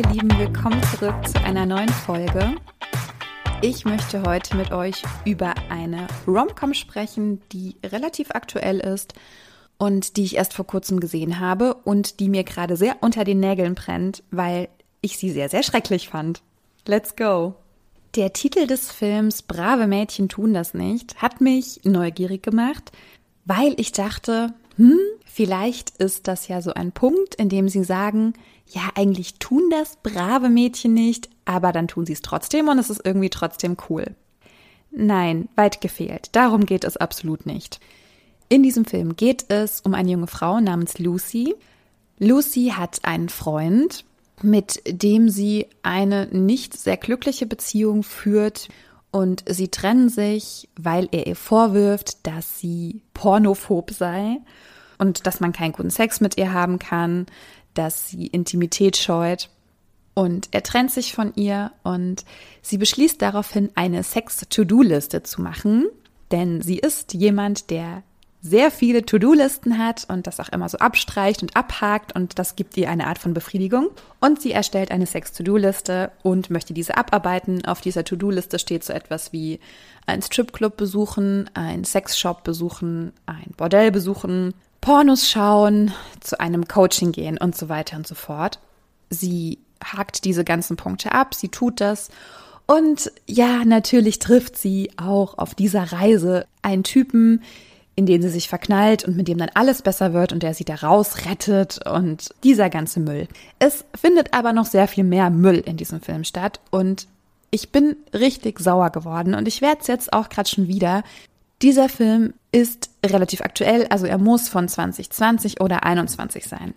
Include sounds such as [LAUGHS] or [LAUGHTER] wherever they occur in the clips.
ihr Lieben, willkommen zurück zu einer neuen Folge. Ich möchte heute mit euch über eine Rom-Com sprechen, die relativ aktuell ist und die ich erst vor kurzem gesehen habe und die mir gerade sehr unter den Nägeln brennt, weil ich sie sehr, sehr schrecklich fand. Let's go! Der Titel des Films Brave Mädchen tun das nicht hat mich neugierig gemacht, weil ich dachte, hm, vielleicht ist das ja so ein Punkt, in dem sie sagen, ja, eigentlich tun das brave Mädchen nicht, aber dann tun sie es trotzdem und es ist irgendwie trotzdem cool. Nein, weit gefehlt. Darum geht es absolut nicht. In diesem Film geht es um eine junge Frau namens Lucy. Lucy hat einen Freund, mit dem sie eine nicht sehr glückliche Beziehung führt und sie trennen sich, weil er ihr vorwirft, dass sie pornophob sei und dass man keinen guten Sex mit ihr haben kann, dass sie Intimität scheut. Und er trennt sich von ihr und sie beschließt daraufhin, eine Sex-To-Do-Liste zu machen, denn sie ist jemand, der sehr viele To-Do-Listen hat und das auch immer so abstreicht und abhakt und das gibt ihr eine Art von Befriedigung. Und sie erstellt eine Sex-To-Do-Liste und möchte diese abarbeiten. Auf dieser To-Do-Liste steht so etwas wie ein Stripclub besuchen, ein Sexshop besuchen, ein Bordell besuchen, Pornos schauen, zu einem Coaching gehen und so weiter und so fort. Sie hakt diese ganzen Punkte ab, sie tut das. Und ja, natürlich trifft sie auch auf dieser Reise einen Typen, in den sie sich verknallt und mit dem dann alles besser wird und der sie da rausrettet und dieser ganze Müll. Es findet aber noch sehr viel mehr Müll in diesem Film statt und ich bin richtig sauer geworden und ich werde es jetzt auch gerade schon wieder, dieser Film ist relativ aktuell, also er muss von 2020 oder 21 sein.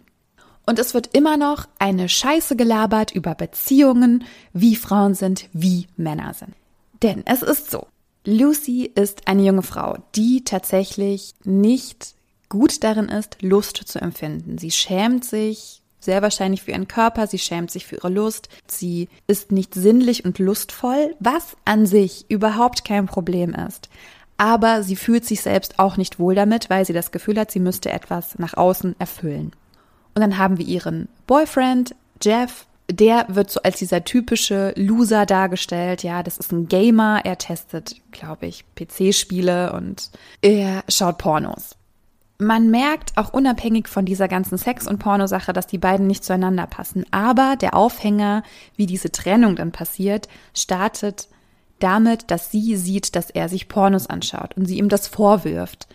Und es wird immer noch eine Scheiße gelabert über Beziehungen, wie Frauen sind, wie Männer sind. Denn es ist so. Lucy ist eine junge Frau, die tatsächlich nicht gut darin ist, Lust zu empfinden. Sie schämt sich sehr wahrscheinlich für ihren Körper, sie schämt sich für ihre Lust, sie ist nicht sinnlich und lustvoll, was an sich überhaupt kein Problem ist aber sie fühlt sich selbst auch nicht wohl damit, weil sie das Gefühl hat, sie müsste etwas nach außen erfüllen. Und dann haben wir ihren Boyfriend, Jeff, der wird so als dieser typische Loser dargestellt. Ja, das ist ein Gamer, er testet, glaube ich, PC-Spiele und er schaut Pornos. Man merkt auch unabhängig von dieser ganzen Sex- und Pornosache, dass die beiden nicht zueinander passen. Aber der Aufhänger, wie diese Trennung dann passiert, startet damit, dass sie sieht, dass er sich Pornos anschaut und sie ihm das vorwirft.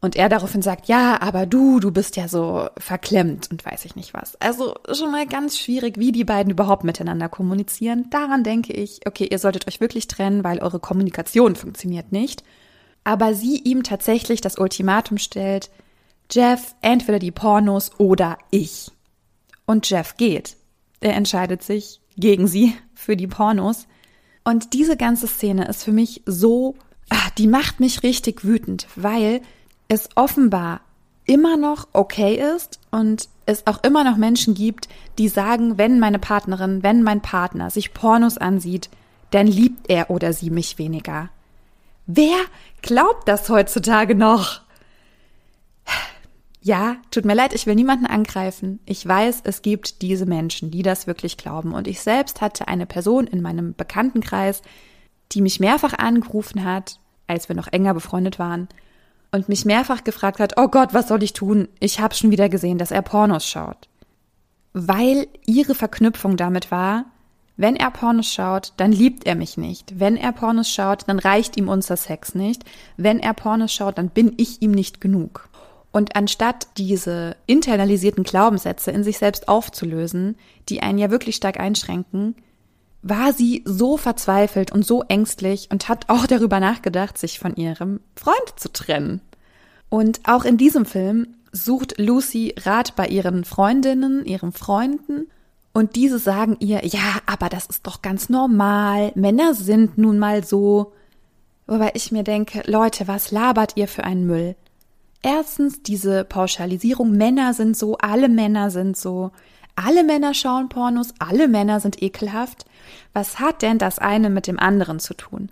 Und er daraufhin sagt, ja, aber du, du bist ja so verklemmt und weiß ich nicht was. Also schon mal ganz schwierig, wie die beiden überhaupt miteinander kommunizieren. Daran denke ich, okay, ihr solltet euch wirklich trennen, weil eure Kommunikation funktioniert nicht. Aber sie ihm tatsächlich das Ultimatum stellt, Jeff, entweder die Pornos oder ich. Und Jeff geht. Er entscheidet sich gegen sie für die Pornos. Und diese ganze Szene ist für mich so, ach, die macht mich richtig wütend, weil es offenbar immer noch okay ist und es auch immer noch Menschen gibt, die sagen, wenn meine Partnerin, wenn mein Partner sich Pornos ansieht, dann liebt er oder sie mich weniger. Wer glaubt das heutzutage noch? Ja, tut mir leid, ich will niemanden angreifen. Ich weiß, es gibt diese Menschen, die das wirklich glauben. Und ich selbst hatte eine Person in meinem Bekanntenkreis, die mich mehrfach angerufen hat, als wir noch enger befreundet waren, und mich mehrfach gefragt hat, oh Gott, was soll ich tun? Ich habe schon wieder gesehen, dass er Pornos schaut. Weil ihre Verknüpfung damit war, wenn er Pornos schaut, dann liebt er mich nicht. Wenn er Pornos schaut, dann reicht ihm unser Sex nicht. Wenn er Pornos schaut, dann bin ich ihm nicht genug. Und anstatt diese internalisierten Glaubenssätze in sich selbst aufzulösen, die einen ja wirklich stark einschränken, war sie so verzweifelt und so ängstlich und hat auch darüber nachgedacht, sich von ihrem Freund zu trennen. Und auch in diesem Film sucht Lucy Rat bei ihren Freundinnen, ihren Freunden, und diese sagen ihr, ja, aber das ist doch ganz normal, Männer sind nun mal so. Wobei ich mir denke, Leute, was labert ihr für einen Müll? Erstens diese Pauschalisierung, Männer sind so, alle Männer sind so, alle Männer schauen Pornos, alle Männer sind ekelhaft. Was hat denn das eine mit dem anderen zu tun?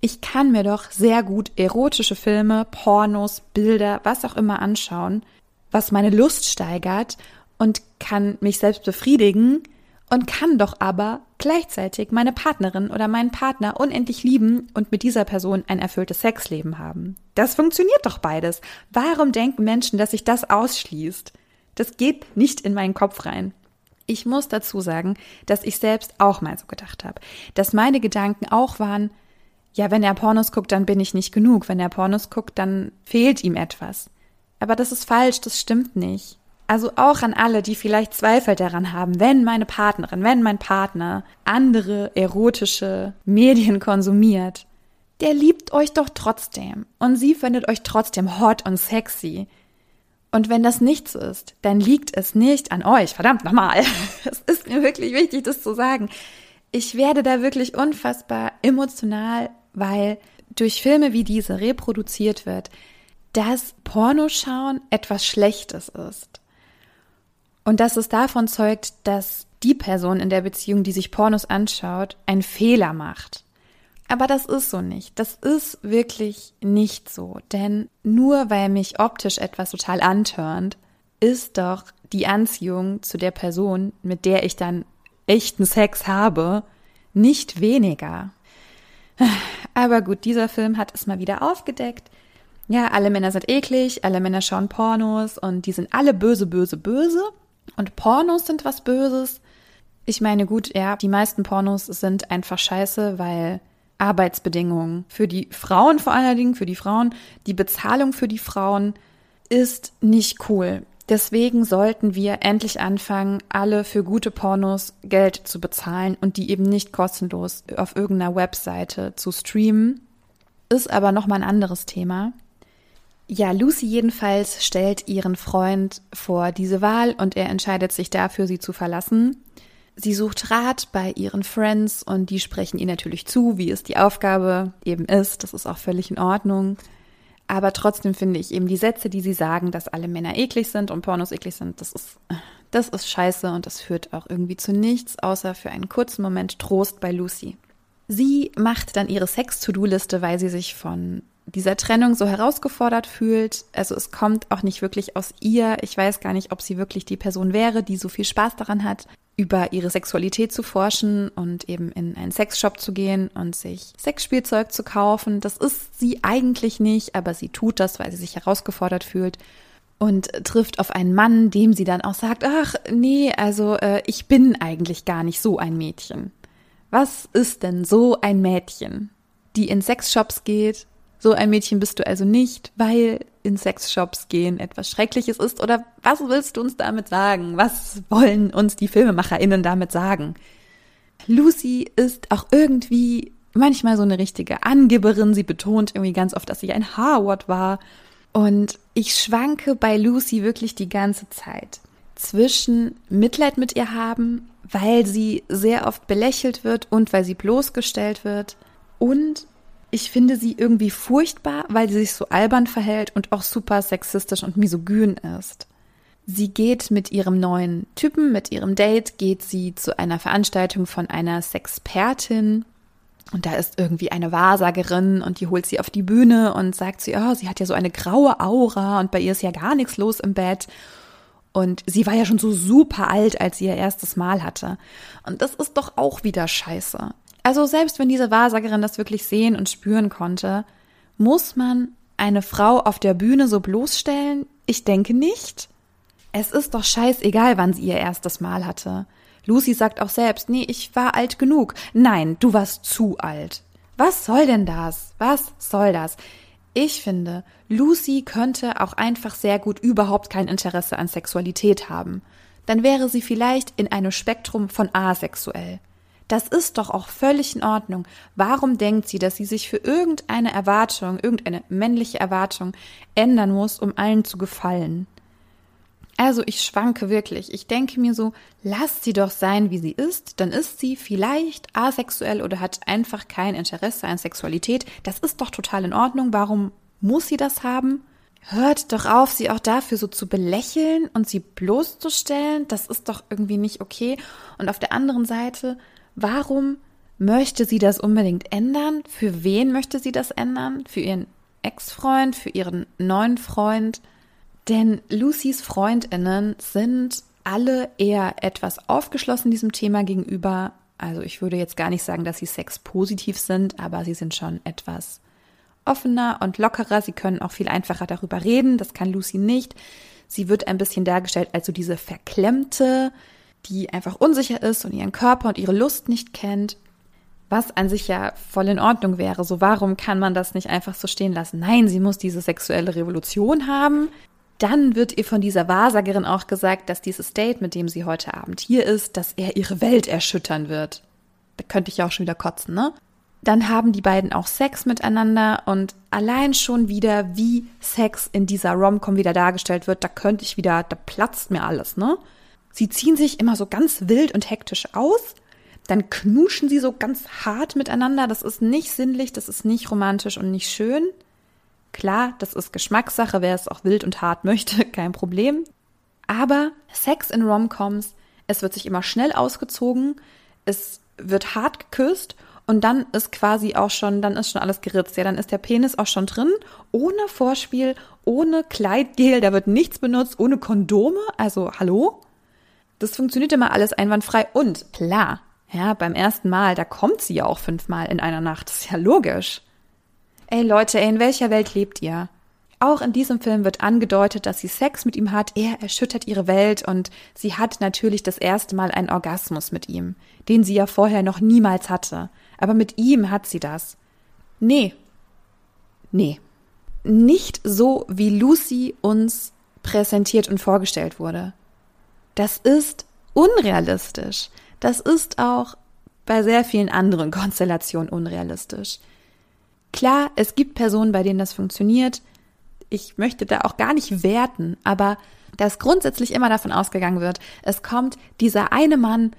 Ich kann mir doch sehr gut erotische Filme, Pornos, Bilder, was auch immer anschauen, was meine Lust steigert und kann mich selbst befriedigen und kann doch aber gleichzeitig meine Partnerin oder meinen Partner unendlich lieben und mit dieser Person ein erfülltes Sexleben haben. Das funktioniert doch beides. Warum denken Menschen, dass sich das ausschließt? Das geht nicht in meinen Kopf rein. Ich muss dazu sagen, dass ich selbst auch mal so gedacht habe, dass meine Gedanken auch waren, ja, wenn er Pornos guckt, dann bin ich nicht genug. Wenn er Pornos guckt, dann fehlt ihm etwas. Aber das ist falsch, das stimmt nicht. Also auch an alle, die vielleicht Zweifel daran haben, wenn meine Partnerin, wenn mein Partner andere erotische Medien konsumiert, der liebt euch doch trotzdem und sie findet euch trotzdem hot und sexy. Und wenn das nichts ist, dann liegt es nicht an euch. Verdammt nochmal. [LAUGHS] Es ist mir wirklich wichtig, das zu sagen. Ich werde da wirklich unfassbar emotional, weil durch Filme wie diese reproduziert wird, dass Pornoschauen etwas Schlechtes ist. Und dass es davon zeugt, dass die Person in der Beziehung, die sich Pornos anschaut, einen Fehler macht. Aber das ist so nicht. Das ist wirklich nicht so. Denn nur weil mich optisch etwas total antörnt, ist doch die Anziehung zu der Person, mit der ich dann echten Sex habe, nicht weniger. Aber gut, dieser Film hat es mal wieder aufgedeckt. Ja, alle Männer sind eklig, alle Männer schauen Pornos und die sind alle böse, böse, böse. Und Pornos sind was Böses. Ich meine, gut, ja, die meisten Pornos sind einfach scheiße, weil Arbeitsbedingungen für die Frauen vor allen Dingen, für die Frauen, die Bezahlung für die Frauen ist nicht cool. Deswegen sollten wir endlich anfangen, alle für gute Pornos Geld zu bezahlen und die eben nicht kostenlos auf irgendeiner Webseite zu streamen. Ist aber nochmal ein anderes Thema. Ja, Lucy jedenfalls stellt ihren Freund vor diese Wahl und er entscheidet sich dafür, sie zu verlassen. Sie sucht Rat bei ihren Friends und die sprechen ihr natürlich zu, wie es die Aufgabe eben ist. Das ist auch völlig in Ordnung. Aber trotzdem finde ich eben die Sätze, die sie sagen, dass alle Männer eklig sind und Pornos eklig sind, das ist, das ist scheiße und das führt auch irgendwie zu nichts, außer für einen kurzen Moment Trost bei Lucy. Sie macht dann ihre Sex-To-Do-Liste, weil sie sich von dieser Trennung so herausgefordert fühlt. Also es kommt auch nicht wirklich aus ihr. Ich weiß gar nicht, ob sie wirklich die Person wäre, die so viel Spaß daran hat, über ihre Sexualität zu forschen und eben in einen Sexshop zu gehen und sich Sexspielzeug zu kaufen. Das ist sie eigentlich nicht, aber sie tut das, weil sie sich herausgefordert fühlt und trifft auf einen Mann, dem sie dann auch sagt, ach nee, also äh, ich bin eigentlich gar nicht so ein Mädchen. Was ist denn so ein Mädchen, die in Sexshops geht, so ein Mädchen bist du also nicht, weil in Sexshops gehen etwas Schreckliches ist. Oder was willst du uns damit sagen? Was wollen uns die FilmemacherInnen damit sagen? Lucy ist auch irgendwie manchmal so eine richtige Angeberin. Sie betont irgendwie ganz oft, dass sie ein Harvard war. Und ich schwanke bei Lucy wirklich die ganze Zeit zwischen Mitleid mit ihr haben, weil sie sehr oft belächelt wird und weil sie bloßgestellt wird und ich finde sie irgendwie furchtbar, weil sie sich so albern verhält und auch super sexistisch und misogyn ist. Sie geht mit ihrem neuen Typen, mit ihrem Date, geht sie zu einer Veranstaltung von einer Sexpertin. Und da ist irgendwie eine Wahrsagerin und die holt sie auf die Bühne und sagt sie, oh, sie hat ja so eine graue Aura und bei ihr ist ja gar nichts los im Bett. Und sie war ja schon so super alt, als sie ihr erstes Mal hatte. Und das ist doch auch wieder scheiße. Also selbst wenn diese Wahrsagerin das wirklich sehen und spüren konnte, muss man eine Frau auf der Bühne so bloßstellen? Ich denke nicht. Es ist doch scheißegal, wann sie ihr erstes Mal hatte. Lucy sagt auch selbst, nee, ich war alt genug. Nein, du warst zu alt. Was soll denn das? Was soll das? Ich finde, Lucy könnte auch einfach sehr gut überhaupt kein Interesse an Sexualität haben. Dann wäre sie vielleicht in einem Spektrum von asexuell. Das ist doch auch völlig in Ordnung. Warum denkt sie, dass sie sich für irgendeine Erwartung, irgendeine männliche Erwartung ändern muss, um allen zu gefallen? Also ich schwanke wirklich. Ich denke mir so, lasst sie doch sein, wie sie ist, dann ist sie vielleicht asexuell oder hat einfach kein Interesse an Sexualität. Das ist doch total in Ordnung. Warum muss sie das haben? Hört doch auf, sie auch dafür so zu belächeln und sie bloßzustellen. Das ist doch irgendwie nicht okay. Und auf der anderen Seite Warum möchte sie das unbedingt ändern? Für wen möchte sie das ändern? Für ihren Ex-Freund, für ihren neuen Freund? Denn Lucys Freundinnen sind alle eher etwas aufgeschlossen diesem Thema gegenüber. Also ich würde jetzt gar nicht sagen, dass sie sexpositiv sind, aber sie sind schon etwas offener und lockerer. Sie können auch viel einfacher darüber reden. Das kann Lucy nicht. Sie wird ein bisschen dargestellt als so diese verklemmte, die einfach unsicher ist und ihren Körper und ihre Lust nicht kennt. Was an sich ja voll in Ordnung wäre. So, warum kann man das nicht einfach so stehen lassen? Nein, sie muss diese sexuelle Revolution haben. Dann wird ihr von dieser Wahrsagerin auch gesagt, dass dieses Date, mit dem sie heute Abend hier ist, dass er ihre Welt erschüttern wird. Da könnte ich ja auch schon wieder kotzen, ne? Dann haben die beiden auch Sex miteinander und allein schon wieder, wie Sex in dieser Rom-Com wieder dargestellt wird, da könnte ich wieder, da platzt mir alles, ne? Sie ziehen sich immer so ganz wild und hektisch aus, dann knuschen sie so ganz hart miteinander. Das ist nicht sinnlich, das ist nicht romantisch und nicht schön. Klar, das ist Geschmackssache, wer es auch wild und hart [LAUGHS] möchte, kein Problem. Aber Sex in Romcoms, es wird sich immer schnell ausgezogen, es wird hart geküsst und dann ist quasi auch schon, dann ist schon alles geritzt. Ja, dann ist der Penis auch schon drin, ohne Vorspiel, ohne Kleidgel, da wird nichts benutzt, ohne Kondome. Also, hallo? Das funktioniert immer alles einwandfrei. Und klar, ja, beim ersten Mal, da kommt sie ja auch fünfmal in einer Nacht. Das ist ja logisch. Ey Leute, ey, in welcher Welt lebt ihr? Auch in diesem Film wird angedeutet, dass sie Sex mit ihm hat, er erschüttert ihre Welt und sie hat natürlich das erste Mal einen Orgasmus mit ihm, den sie ja vorher noch niemals hatte. Aber mit ihm hat sie das. Nee. Nee. Nicht so, wie Lucy uns präsentiert und vorgestellt wurde. Das ist unrealistisch. Das ist auch bei sehr vielen anderen [LAUGHS] Konstellationen unrealistisch. Klar, es gibt Personen, bei denen das funktioniert. Ich möchte da auch gar nicht werten, aber dass grundsätzlich immer davon ausgegangen wird, es kommt dieser eine Mann,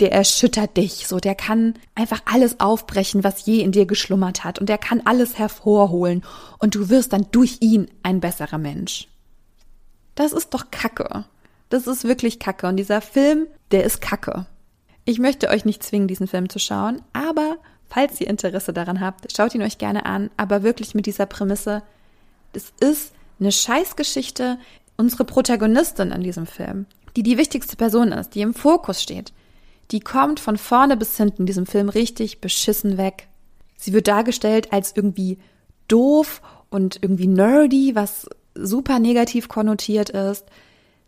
der erschüttert dich, so der kann einfach alles aufbrechen, was je in dir geschlummert hat und der kann alles hervorholen und du wirst dann durch ihn ein besserer Mensch. Das ist doch Kacke. Das ist wirklich Kacke und dieser Film, der ist Kacke. Ich möchte euch nicht zwingen, diesen Film zu schauen, aber falls ihr Interesse daran habt, schaut ihn euch gerne an, aber wirklich mit dieser Prämisse, es ist eine Scheißgeschichte, unsere Protagonistin in diesem Film, die die wichtigste Person ist, die im Fokus steht, die kommt von vorne bis hinten in diesem Film richtig beschissen weg. Sie wird dargestellt als irgendwie doof und irgendwie nerdy, was super negativ konnotiert ist.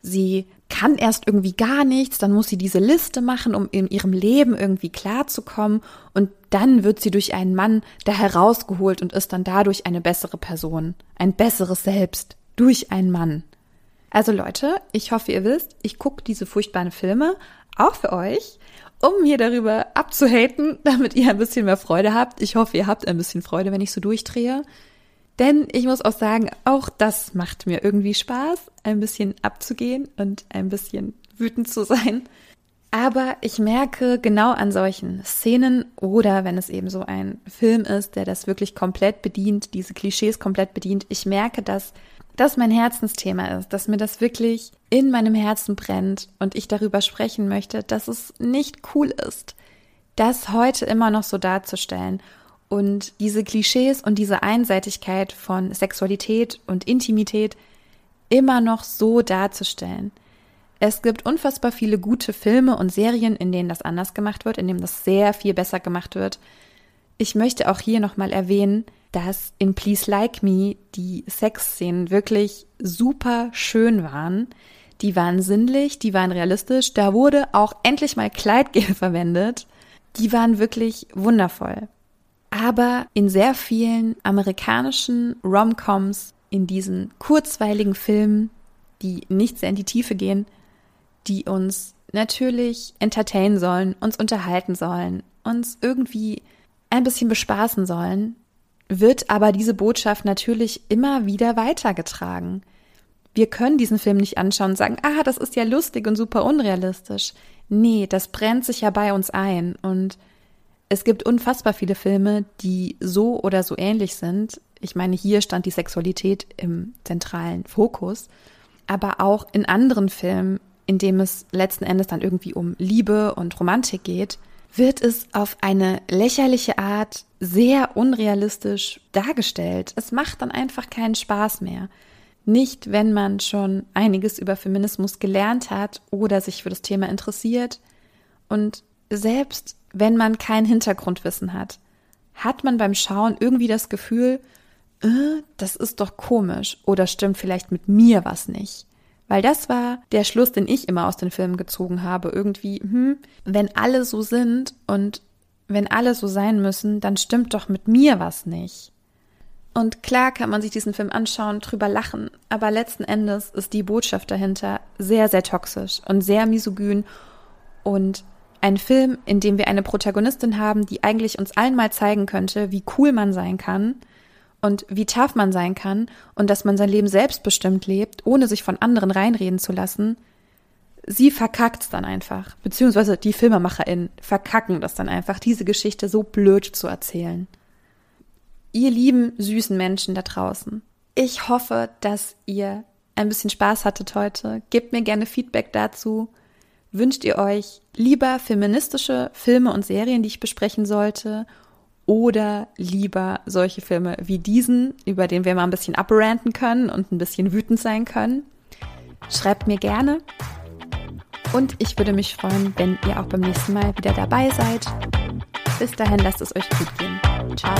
Sie kann erst irgendwie gar nichts, dann muss sie diese Liste machen, um in ihrem Leben irgendwie klarzukommen und dann wird sie durch einen Mann da herausgeholt und ist dann dadurch eine bessere Person, ein besseres Selbst durch einen Mann. Also Leute, ich hoffe, ihr wisst, ich gucke diese furchtbaren Filme auch für euch, um mir darüber abzuhaten, [LAUGHS] damit ihr ein bisschen mehr Freude habt. Ich hoffe, ihr habt ein bisschen Freude, wenn ich so durchdrehe. Denn ich muss auch sagen, auch das macht mir irgendwie Spaß, ein bisschen abzugehen und ein bisschen wütend zu sein. Aber ich merke genau an solchen Szenen oder wenn es eben so ein Film ist, der das wirklich komplett bedient, diese Klischees komplett bedient, ich merke, dass das mein Herzensthema ist, dass mir das wirklich in meinem Herzen brennt und ich darüber sprechen möchte, dass es nicht cool ist, das heute immer noch so darzustellen und diese Klischees und diese Einseitigkeit von Sexualität und Intimität immer noch so darzustellen. Es gibt unfassbar viele gute Filme und Serien, in denen das anders gemacht wird, in denen das sehr viel besser gemacht wird. Ich möchte auch hier nochmal erwähnen, dass in Please Like Me die Sexszenen wirklich super schön waren. Die waren sinnlich, die waren realistisch. Da wurde auch endlich mal Kleidgel [LAUGHS] verwendet. Die waren wirklich wundervoll. Aber in sehr vielen amerikanischen Rom-Coms, in diesen kurzweiligen Filmen, die nicht sehr in die Tiefe gehen, die uns natürlich entertainen sollen, uns unterhalten sollen, uns irgendwie ein bisschen bespaßen sollen, wird aber diese Botschaft natürlich immer wieder weitergetragen. Wir können diesen Film nicht anschauen und sagen, ah, das ist ja lustig und super unrealistisch. Nee, das brennt sich ja bei uns ein und es gibt unfassbar viele Filme, die so oder so ähnlich sind. Ich meine, hier stand die Sexualität im zentralen Fokus, aber auch in anderen Filmen, in dem es letzten Endes dann irgendwie um Liebe und Romantik geht, wird es auf eine lächerliche Art sehr unrealistisch dargestellt. Es macht dann einfach keinen Spaß mehr. Nicht, wenn man schon einiges über Feminismus gelernt hat oder sich für das Thema interessiert. Und selbst wenn man kein Hintergrundwissen hat, hat man beim Schauen irgendwie das Gefühl, äh, das ist doch komisch oder stimmt vielleicht mit mir was nicht. Weil das war der Schluss, den ich immer aus den Filmen gezogen habe. Irgendwie, hm, wenn alle so sind und wenn alle so sein müssen, dann stimmt doch mit mir was nicht. Und klar kann man sich diesen Film anschauen, drüber lachen, aber letzten Endes ist die Botschaft dahinter sehr, sehr toxisch und sehr misogyn und ein Film, in dem wir eine Protagonistin haben, die eigentlich uns allen mal zeigen könnte, wie cool man sein kann und wie tough man sein kann und dass man sein Leben selbstbestimmt lebt, ohne sich von anderen reinreden zu lassen. Sie verkackt's dann einfach, beziehungsweise die FilmemacherInnen verkacken das dann einfach, diese Geschichte so blöd zu erzählen ihr lieben, süßen Menschen da draußen. Ich hoffe, dass ihr ein bisschen Spaß hattet heute. Gebt mir gerne Feedback dazu. Wünscht ihr euch lieber feministische Filme und Serien, die ich besprechen sollte? Oder lieber solche Filme wie diesen, über den wir mal ein bisschen abranten können und ein bisschen wütend sein können? Schreibt mir gerne. Und ich würde mich freuen, wenn ihr auch beim nächsten Mal wieder dabei seid. Bis dahin lasst es euch gut gehen. Ciao.